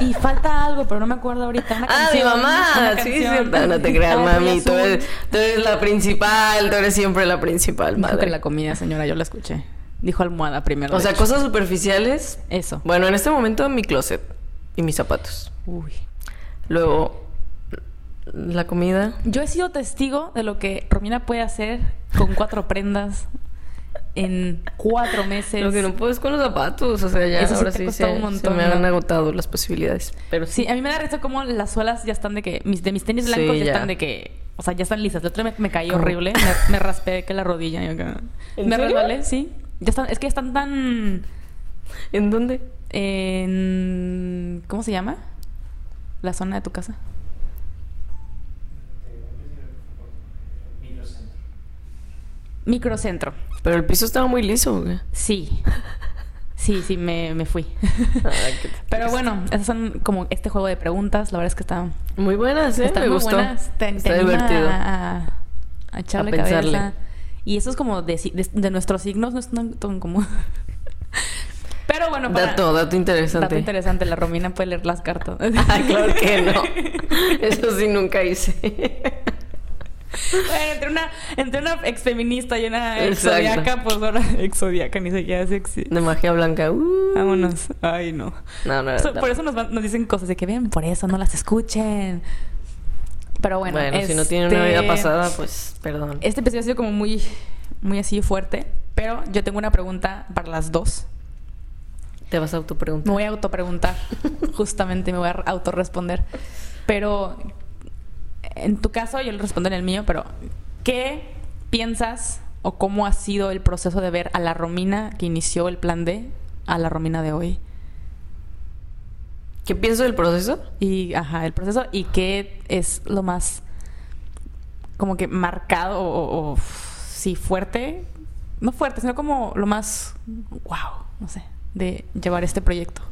S2: Y falta algo, pero no me acuerdo ahorita. Una
S1: Ah, mi mamá.
S2: una
S1: Sí, cierto. No te creas,
S2: Ay,
S1: mami. Tú eres, tú eres la principal. Tú eres siempre la principal,
S2: Dijo que
S1: madre.
S2: la comida, señora, yo la escuché. Dijo almohada primero.
S1: O sea,
S2: hecho.
S1: cosas superficiales.
S2: Eso.
S1: Bueno, en este momento mi closet y mis zapatos.
S2: Uy.
S1: Luego, la comida.
S2: Yo he sido testigo de lo que Romina puede hacer con cuatro prendas en cuatro meses.
S1: Lo que no puedo es con los zapatos. O sea, ya
S2: Eso sí
S1: ahora sí
S2: costó
S1: se,
S2: un
S1: se
S2: montón,
S1: me han agotado las posibilidades. Pero
S2: Sí, a mí me da risa como las suelas ya están de que... Mis, de mis tenis
S1: Sí,
S2: blancos ya,
S1: ya.
S2: están de que... O sea, ya están lisas. Otro día me, me caí
S1: ¿Cómo?
S2: horrible. Me, me raspé que la rodilla. y acá.
S1: ¿En
S2: me resbalé, sí. Ya están... Es que están tan...
S1: ¿En dónde?
S2: En... ¿Cómo se llama? La zona de tu casa. Microcentro.
S1: Pero el piso estaba muy liso. güey.
S2: Sí. Sí, sí, me, me fui. *laughs*
S1: Qué
S2: Pero bueno, esas son como este juego de preguntas. La verdad es que está,
S1: Muy buenas, ¿eh?
S2: están
S1: me
S2: muy
S1: gustó.
S2: buenas. Te,
S1: Está divertido.
S2: A, a echarle
S1: A pensarle.
S2: cabeza. Y eso es como de, de nuestros signos, no es tan, tan como... *laughs* Pero bueno, para...
S1: Dato, dato interesante.
S2: Dato interesante, la Romina puede leer las cartas. *laughs*
S1: Ah, claro que no. *laughs* Eso sí nunca hice.
S2: Bueno, entre una, entre una ex feminista y una ex
S1: Exacto.
S2: zodiaca, pues ahora *laughs* ex zodiaca ni siquiera sexy.
S1: De magia blanca. uh.
S2: Vámonos. Ay, no.
S1: No, no,
S2: por eso nos, van- nos dicen cosas de que ven, por eso no las escuchen. Pero bueno,
S1: Bueno, si no tiene una
S2: este-
S1: vida pasada, pues perdón.
S2: Este episodio ha sido como muy, muy así fuerte. Pero yo tengo una pregunta para las dos.
S1: Te vas a
S2: Me
S1: autopreguntar.
S2: voy a autopreguntar. *laughs* Justamente me voy a autorresponder. Pero en tu caso, yo le respondo en el mío, pero ¿qué piensas o cómo ha sido el proceso de ver a la Romina que inició el plan D a la Romina de hoy?
S1: ¿Qué pienso del proceso?
S2: Y, ajá, el proceso y qué es lo más como que marcado o- o, sí fuerte, no fuerte, sino como lo más wow, no sé, de llevar este proyecto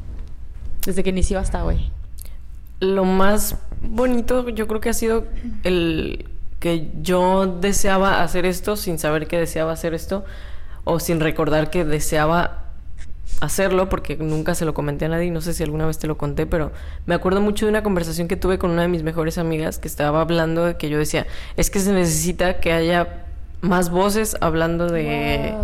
S2: desde que inició hasta hoy.
S1: Lo más bonito yo creo que ha sido el que yo deseaba hacer esto sin saber que deseaba hacer esto o sin recordar que deseaba hacerlo porque nunca se lo comenté a nadie, no sé si alguna vez te lo conté, pero me acuerdo mucho de una conversación que tuve con una de mis mejores amigas que estaba hablando de que yo decía, es que se necesita que haya más voces hablando de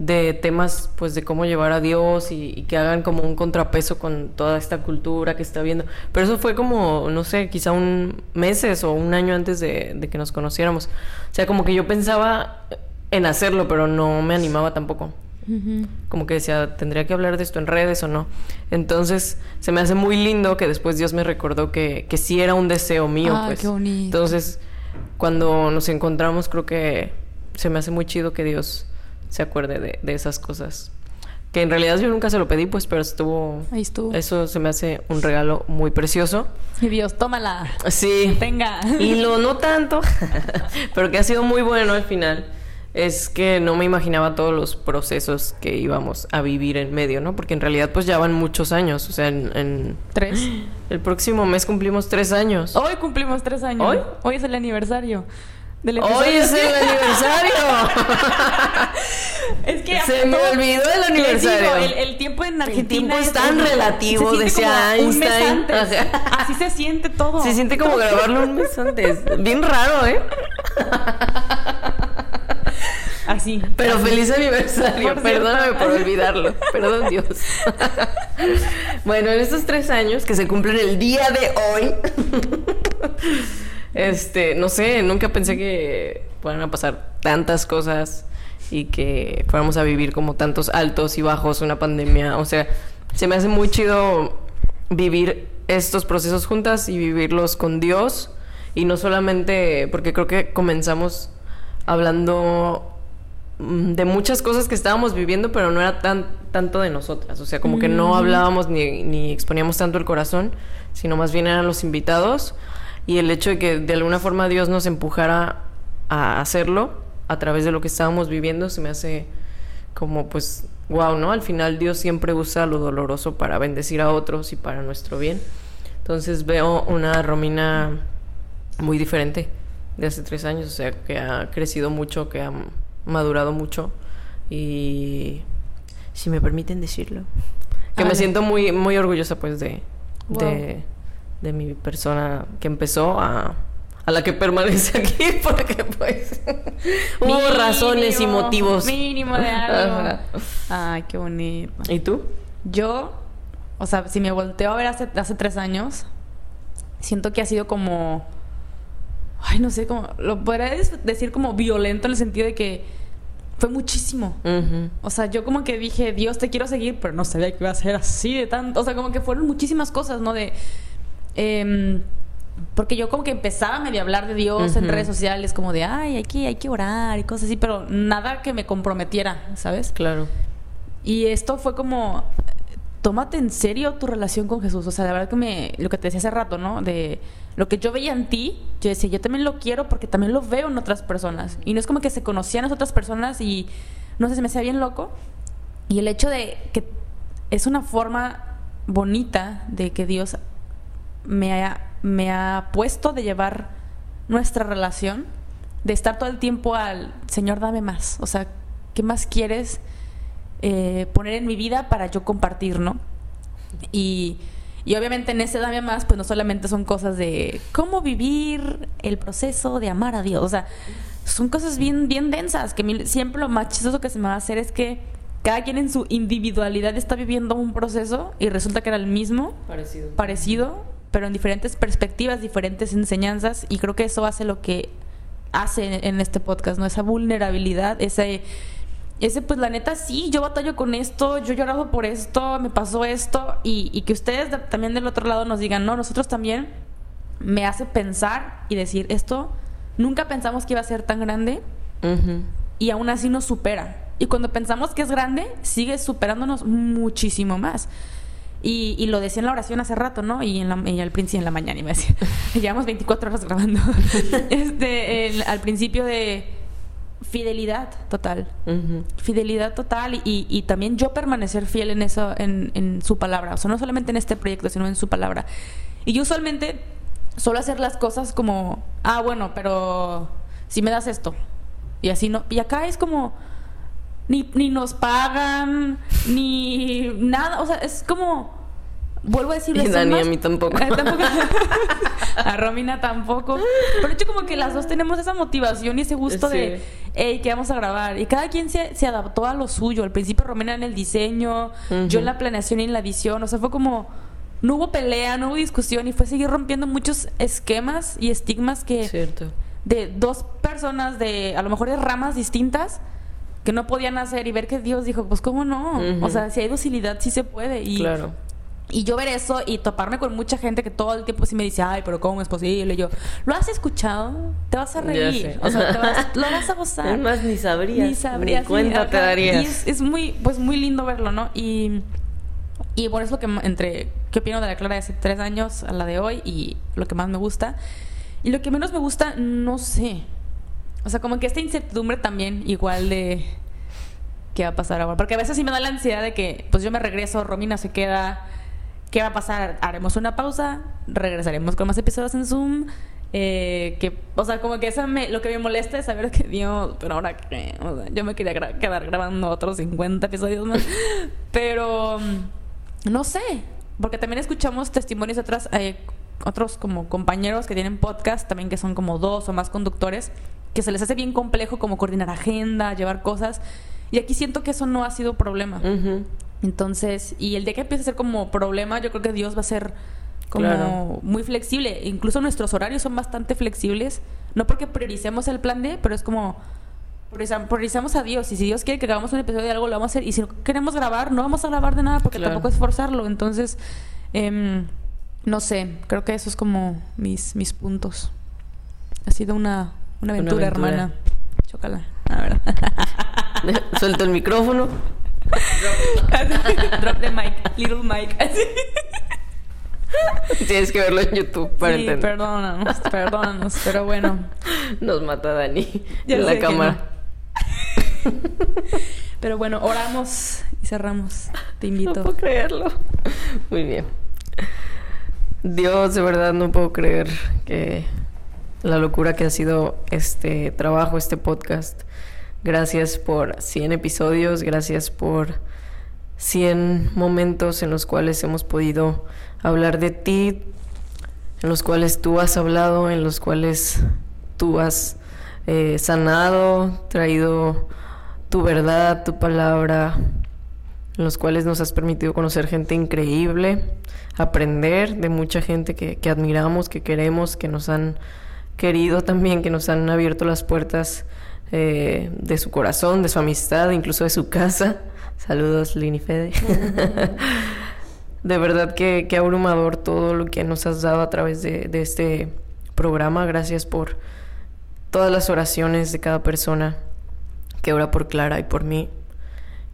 S1: de temas pues de cómo llevar a Dios y, y que hagan como un contrapeso con toda esta cultura que está viendo. Pero eso fue como, no sé, quizá un meses o un año antes de, de que nos conociéramos. O sea, como que yo pensaba en hacerlo, pero no me animaba tampoco. Como que decía, tendría que hablar de esto en redes o no. Entonces, se me hace muy lindo que después Dios me recordó que, que sí era un deseo mío.
S2: Ay,
S1: pues.
S2: qué bonito.
S1: Entonces, cuando nos encontramos, creo que se me hace muy chido que Dios se acuerde de, de esas cosas. Que en realidad yo nunca se lo pedí, pues, pero estuvo...
S2: Ahí estuvo.
S1: Eso se me hace un regalo muy precioso.
S2: Y Dios, tómala.
S1: Sí.
S2: Tenga.
S1: Y lo no tanto, *laughs* pero que ha sido muy bueno al final, es que no me imaginaba todos los procesos que íbamos a vivir en medio, ¿no? Porque en realidad pues ya van muchos años, o sea, en, en-
S2: Tres. *gasps*
S1: el próximo mes cumplimos tres años.
S2: Hoy cumplimos tres años.
S1: ¿Hoy?
S2: Hoy es el aniversario.
S1: ¡Hoy es el *laughs* aniversario!
S2: Es que
S1: Se me olvidó el aniversario.
S2: digo, el, el tiempo en Argentina
S1: tiempo es tan relativo, decía
S2: como un mes
S1: Einstein.
S2: antes. Así se siente todo.
S1: Se siente como grabarlo un mes antes. Bien raro, ¿eh?
S2: Así.
S1: Pero feliz aniversario.
S2: Por
S1: Perdóname
S2: cierto.
S1: por olvidarlo. Perdón, Dios. *laughs* bueno, en estos tres años que se cumplen el día de hoy, este, no sé, nunca pensé que fueran a pasar tantas cosas y que fuéramos a vivir como tantos altos y bajos, una pandemia. O sea, se me hace muy chido vivir estos procesos juntas y vivirlos con Dios. Y no solamente, porque creo que comenzamos hablando mm, de muchas cosas que estábamos viviendo, pero no era tan tanto de nosotras. O sea, como que no hablábamos ni, ni exponíamos tanto el corazón, sino más bien eran los invitados. Y el hecho de que de alguna forma Dios nos empujara a hacerlo a través de lo que estábamos viviendo se me hace como pues wow, ¿no? Al final Dios siempre usa lo doloroso para bendecir a otros y para nuestro bien. Entonces veo una Romina muy diferente de hace tres años, o sea, que ha crecido mucho, que ha madurado mucho y si me permiten decirlo, que me siento muy muy orgullosa pues de, de, de mi persona que empezó a a la que permanece *laughs* aquí porque pues hubo razones y motivos.
S2: Mínimo de algo. Ay, qué bonito.
S1: ¿Y tú?
S2: Yo, o sea, si me volteo a ver hace, hace tres años, siento que ha sido como, ay, no sé, como, lo podría decir como violento en el sentido de que fue muchísimo. O sea, yo como que dije, Dios, te quiero seguir, pero no sabía que iba a ser así de tanto. O sea, como que fueron muchísimas cosas, ¿no? De... Eh, porque yo como que empezaba a medio hablar de Dios en redes sociales, como de, ay, hay que, hay que orar y cosas así, pero nada que me comprometiera, ¿sabes?
S1: Claro.
S2: Y esto fue como, tómate en serio tu relación con Jesús. O sea, la verdad que me, lo que te decía hace rato, ¿no? De lo que yo veía en ti, yo decía, yo también lo quiero porque también lo veo en otras personas. Y no es como que se conocían las otras personas y, no sé, se me hacía bien loco. Y el hecho de que es una forma bonita de que Dios me haya me ha puesto de llevar nuestra relación, de estar todo el tiempo al Señor, dame más. O sea, ¿qué más quieres eh, poner en mi vida para yo compartir, no? Y, y obviamente en ese dame más, pues no solamente son cosas de cómo vivir el proceso de amar a Dios. O sea, son cosas bien, bien densas, que siempre lo más chistoso que se me va a hacer es que cada quien en su individualidad está viviendo un proceso y resulta que era el mismo,
S1: parecido,
S2: parecido pero en diferentes perspectivas, diferentes enseñanzas, y creo que eso hace lo que hace en, este podcast, ¿no? Esa vulnerabilidad, ese, ese, pues la neta, sí, yo batallo con esto, yo he llorado por esto, me pasó esto, y, que ustedes también del otro lado nos digan, no, nosotros también, me hace pensar y decir, esto nunca pensamos que iba a ser tan grande, y aún así nos supera. Y cuando pensamos que es grande, sigue superándonos muchísimo más. Y, lo decía en la oración hace rato, ¿no? Y, en la, al principio, en la mañana, y me decía, llevamos 24 horas grabando. *laughs* este, al principio de fidelidad total. Fidelidad total y, y, también yo permanecer fiel en eso, en, en, su palabra. O sea, no solamente en este proyecto, sino en su palabra. Y yo usualmente suelo hacer las cosas como, ah, bueno, pero si me das esto. Y así no. Y acá es como ni, ni nos pagan, ni nada. O sea, es como. Vuelvo a decirles.
S1: Y Dani, a mí tampoco. *laughs* *laughs*
S2: a Romina tampoco. Pero hecho, como que las dos tenemos esa motivación y ese gusto de, hey, que vamos a grabar. Y cada quien se, se, adaptó a lo suyo. Al principio, Romina en el diseño, yo en la planeación y en la edición. O sea, fue como. No hubo pelea, no hubo discusión y fue seguir rompiendo muchos esquemas y estigmas que.
S1: Cierto.
S2: De dos personas de, a lo mejor de ramas distintas, que no podían hacer y ver que Dios dijo, pues cómo no, o sea, si hay docilidad sí se puede y
S1: claro.
S2: Y yo ver eso y toparme con mucha gente que todo el tiempo sí me dice, ay, pero ¿cómo es posible? Y yo, ¿lo has escuchado? Te vas a reír. O sea, te vas, *laughs* lo vas a gozar.
S1: más ni sabrías.
S2: Ni sabrías.
S1: Ni cuenta te darías.
S2: Y es, es, muy, pues muy lindo verlo, ¿no? Y, y bueno, es lo que entre, ¿qué opino de la Clara de hace tres años a la de hoy? Y lo que más me gusta. Y lo que menos me gusta, no sé. O sea, como que esta incertidumbre también, igual de qué va a pasar ahora. Porque a veces sí me da la ansiedad de que, pues yo me regreso, Romina se queda. ¿Qué va a pasar? Haremos una pausa, regresaremos con más episodios en Zoom. Eh, que, o sea, como que eso me, lo que me molesta es saber que Dios, pero ahora que, o sea, yo me quería quedar grabando otros 50 episodios más. *laughs* pero, no sé, porque también escuchamos testimonios de otras, eh, otros como compañeros que tienen podcast, también que son como dos o más conductores que se les hace bien complejo como coordinar agenda, llevar cosas. Y aquí siento que eso no ha sido problema. Entonces, y el día que empiece a ser como problema, yo creo que Dios va a ser como muy flexible. Incluso nuestros horarios son bastante flexibles. No porque prioricemos el plan D, pero es como, priorizamos a Dios y si Dios quiere que hagamos un episodio de algo lo vamos a hacer y si no queremos grabar no vamos a grabar de nada porque tampoco es forzarlo entonces em, no sé creo que eso es como mis mis puntos ha sido una, una, aventura, hermana chócala a ver *laughs*
S1: suelto el micrófono *laughs*
S2: drop the mic little mic *laughs*
S1: Tienes que verlo en YouTube para
S2: sí,
S1: entender.
S2: Perdónanos, perdónanos, pero bueno.
S1: Nos mata Dani en la cámara.
S2: Pero bueno, oramos y cerramos. Te invito.
S1: No puedo creerlo. Muy bien. Dios, de verdad no puedo creer que la locura que ha sido este trabajo, este podcast. Gracias por 100 episodios, gracias por 100 momentos en los cuales hemos podido hablar de ti, en los cuales tú has hablado, en los cuales tú has eh, sanado, traído tu verdad, tu palabra, en los cuales nos has permitido conocer gente increíble, aprender de mucha gente que, admiramos, que queremos, que nos han querido también, que nos han abierto las puertas eh, de su corazón, de su amistad, incluso de su casa. Saludos, Lini Fede. *laughs* de verdad que, que, abrumador todo lo que nos has dado a través de, de este programa. Gracias por todas las oraciones de cada persona que ora por Clara y por mí.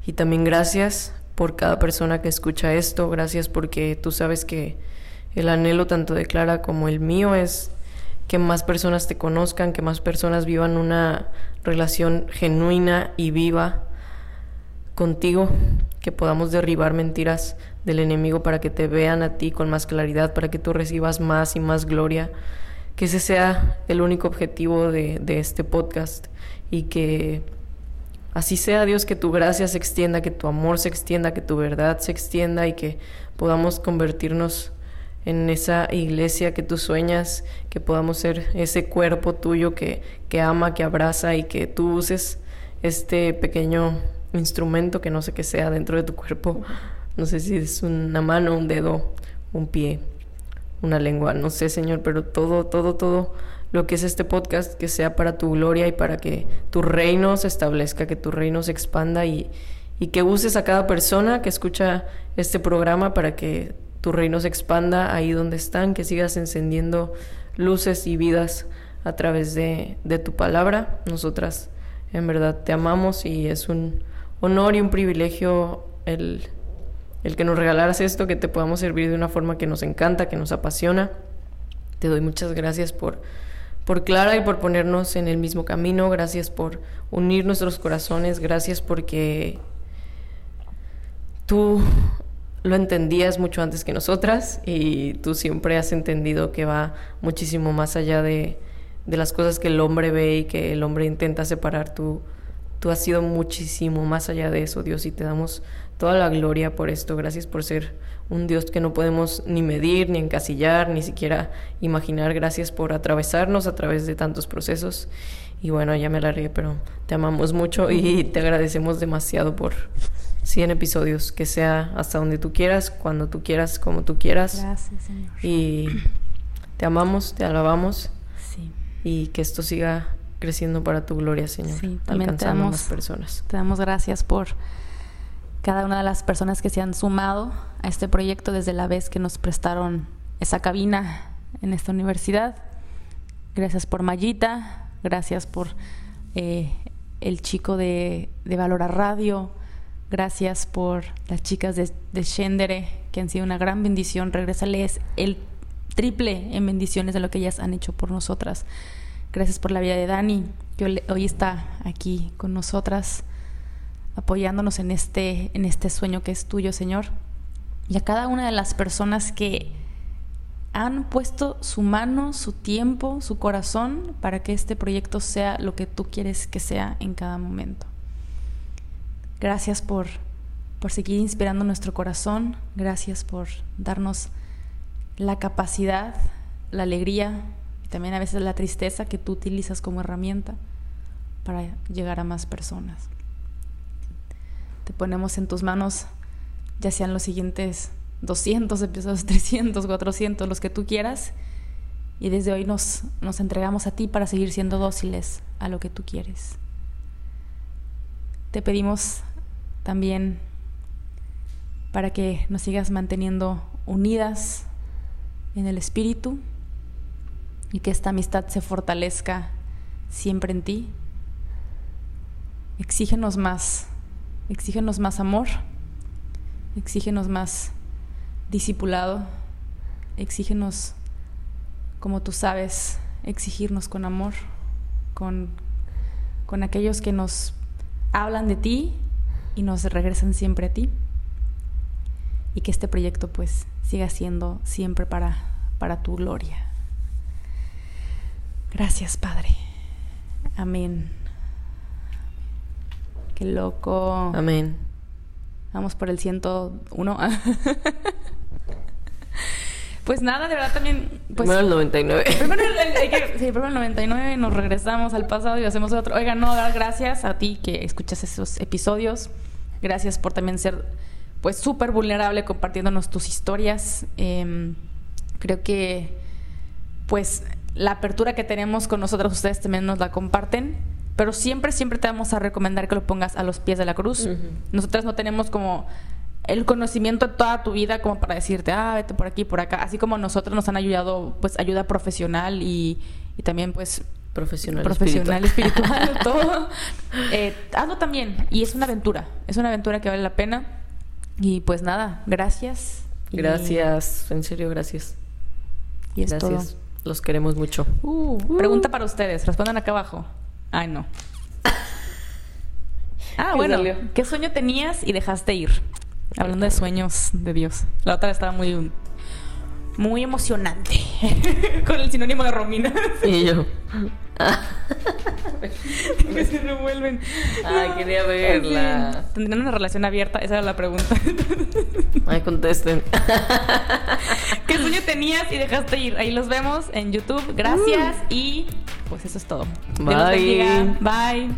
S1: Y también gracias por cada persona que escucha esto, gracias porque tú sabes que el anhelo tanto de Clara como el mío es que más personas te conozcan, que más personas vivan una relación genuina y viva contigo, que podamos derribar mentiras del enemigo para que te vean a ti con más claridad, para que tú recibas más y más gloria, que ese sea el único objetivo de, de este podcast y que Así sea Dios que tu gracia se extienda, que tu amor se extienda, que tu verdad se extienda y que podamos convertirnos en esa iglesia que tú sueñas, que podamos ser ese cuerpo tuyo que, que ama, que abraza y que tú uses este pequeño instrumento que no sé qué sea dentro de tu cuerpo. No sé si es una mano, un dedo, un pie, una lengua, no sé, Señor, pero todo, todo, todo lo que es este podcast, que sea para tu gloria y para que tu reino se establezca, que tu reino se expanda y, y que uses a cada persona que escucha este programa para que tu reino se expanda ahí donde están, que sigas encendiendo luces y vidas a través de, de tu palabra. Nosotras en verdad te amamos y es un honor y un privilegio el, el que nos regalaras esto, que te podamos servir de una forma que nos encanta, que nos apasiona. Te doy muchas gracias por por Clara y por ponernos en el mismo camino. Gracias por unir nuestros corazones. Gracias porque tú lo entendías mucho antes que nosotras y tú siempre has entendido que va muchísimo más allá de, de las cosas que el hombre ve y que el hombre intenta separar. Tú, tú has sido muchísimo más allá de eso, Dios, y te damos toda la gloria por esto. Gracias por ser un Dios que no podemos ni medir, ni encasillar, ni siquiera imaginar. Gracias por atravesarnos a través de tantos procesos. Y bueno, ya me alargué, pero te amamos mucho y te agradecemos demasiado por 100 episodios, que sea hasta donde tú quieras, cuando tú quieras, como tú quieras.
S2: Gracias, Señor.
S1: Y te amamos, te alabamos. Sí. Y que esto siga creciendo para tu gloria, Señor.
S2: Sí, también alcanzando te damos, más personas. Te damos gracias por cada una de las personas que se han sumado a este proyecto desde la vez que nos prestaron esa cabina en esta universidad. Gracias por Mayita, gracias por eh, el chico de, de Valora Radio, gracias por las chicas de, de Shendere, que han sido una gran bendición. Regresales el triple en bendiciones de lo que ellas han hecho por nosotras. Gracias por la vida de Dani, que hoy está aquí con nosotras apoyándonos en este, en este sueño que es tuyo, Señor. Y a cada una de las personas que han puesto su mano, su tiempo, su corazón para que este proyecto sea lo que tú quieres que sea en cada momento. Gracias por, por seguir inspirando nuestro corazón, gracias por darnos la capacidad, la alegría y también a veces la tristeza que tú utilizas como herramienta para llegar a más personas te ponemos en tus manos, ya sean los siguientes 200 episodios, *laughs* 300, 400, los que tú quieras. Y desde hoy nos, nos entregamos a ti para seguir siendo dóciles a lo que tú quieres. Te pedimos también para que nos sigas manteniendo unidas en el espíritu y que esta amistad se fortalezca siempre en ti. Exígenos más, exígenos más amor, exígenos más discipulado, exígenos, como tú sabes, exigirnos con amor, con, con aquellos que nos hablan de ti y nos regresan siempre a ti. Y que este proyecto pues siga siendo siempre para, para tu gloria. Gracias, Padre. Amén. Qué loco.
S1: Amén.
S2: Vamos por el 101. *laughs* pues nada, de verdad también. Pues,
S1: primero el 99.
S2: Primero el, sí, primero el 99, nos regresamos al pasado y hacemos otro. Oiga, no, gracias a ti que escuchas esos episodios. Gracias por también ser, pues, súper vulnerable compartiéndonos tus historias. Em, creo que, pues, la apertura que tenemos con nosotros, ustedes también nos la comparten pero siempre, siempre te vamos a recomendar que lo pongas a los pies de la cruz. Nosotras no tenemos como el conocimiento de toda tu vida como para decirte, ah, vete por aquí, por acá. Así como nosotros nos han ayudado, pues, ayuda profesional y, y también, pues...
S1: Profesional,
S2: profesional, espiritual, *laughs* todo. Eh, hazlo también. Y es una aventura. Es una aventura que vale la pena. Y pues nada, gracias.
S1: Gracias, en serio, gracias.
S2: Y es
S1: gracias. Los queremos mucho.
S2: Uh, pregunta para ustedes, respondan acá abajo. Ay, no. *laughs* Ah, bueno. ¿Qué sueño tenías y dejaste ir? Hablando de sueños de Dios. La otra estaba muy muy emocionante. *laughs* Con el sinónimo de Romina.
S1: y yo. *laughs*
S2: que se revuelven.
S1: Ay, quería verla.
S2: ¿Tendrían una relación abierta? Esa era la pregunta. *laughs*
S1: Ay, contesten.
S2: ¿Qué sueño tenías y dejaste ir? Ahí los vemos en YouTube. Gracias uh. y pues eso es todo.
S1: Bye.
S2: Bye.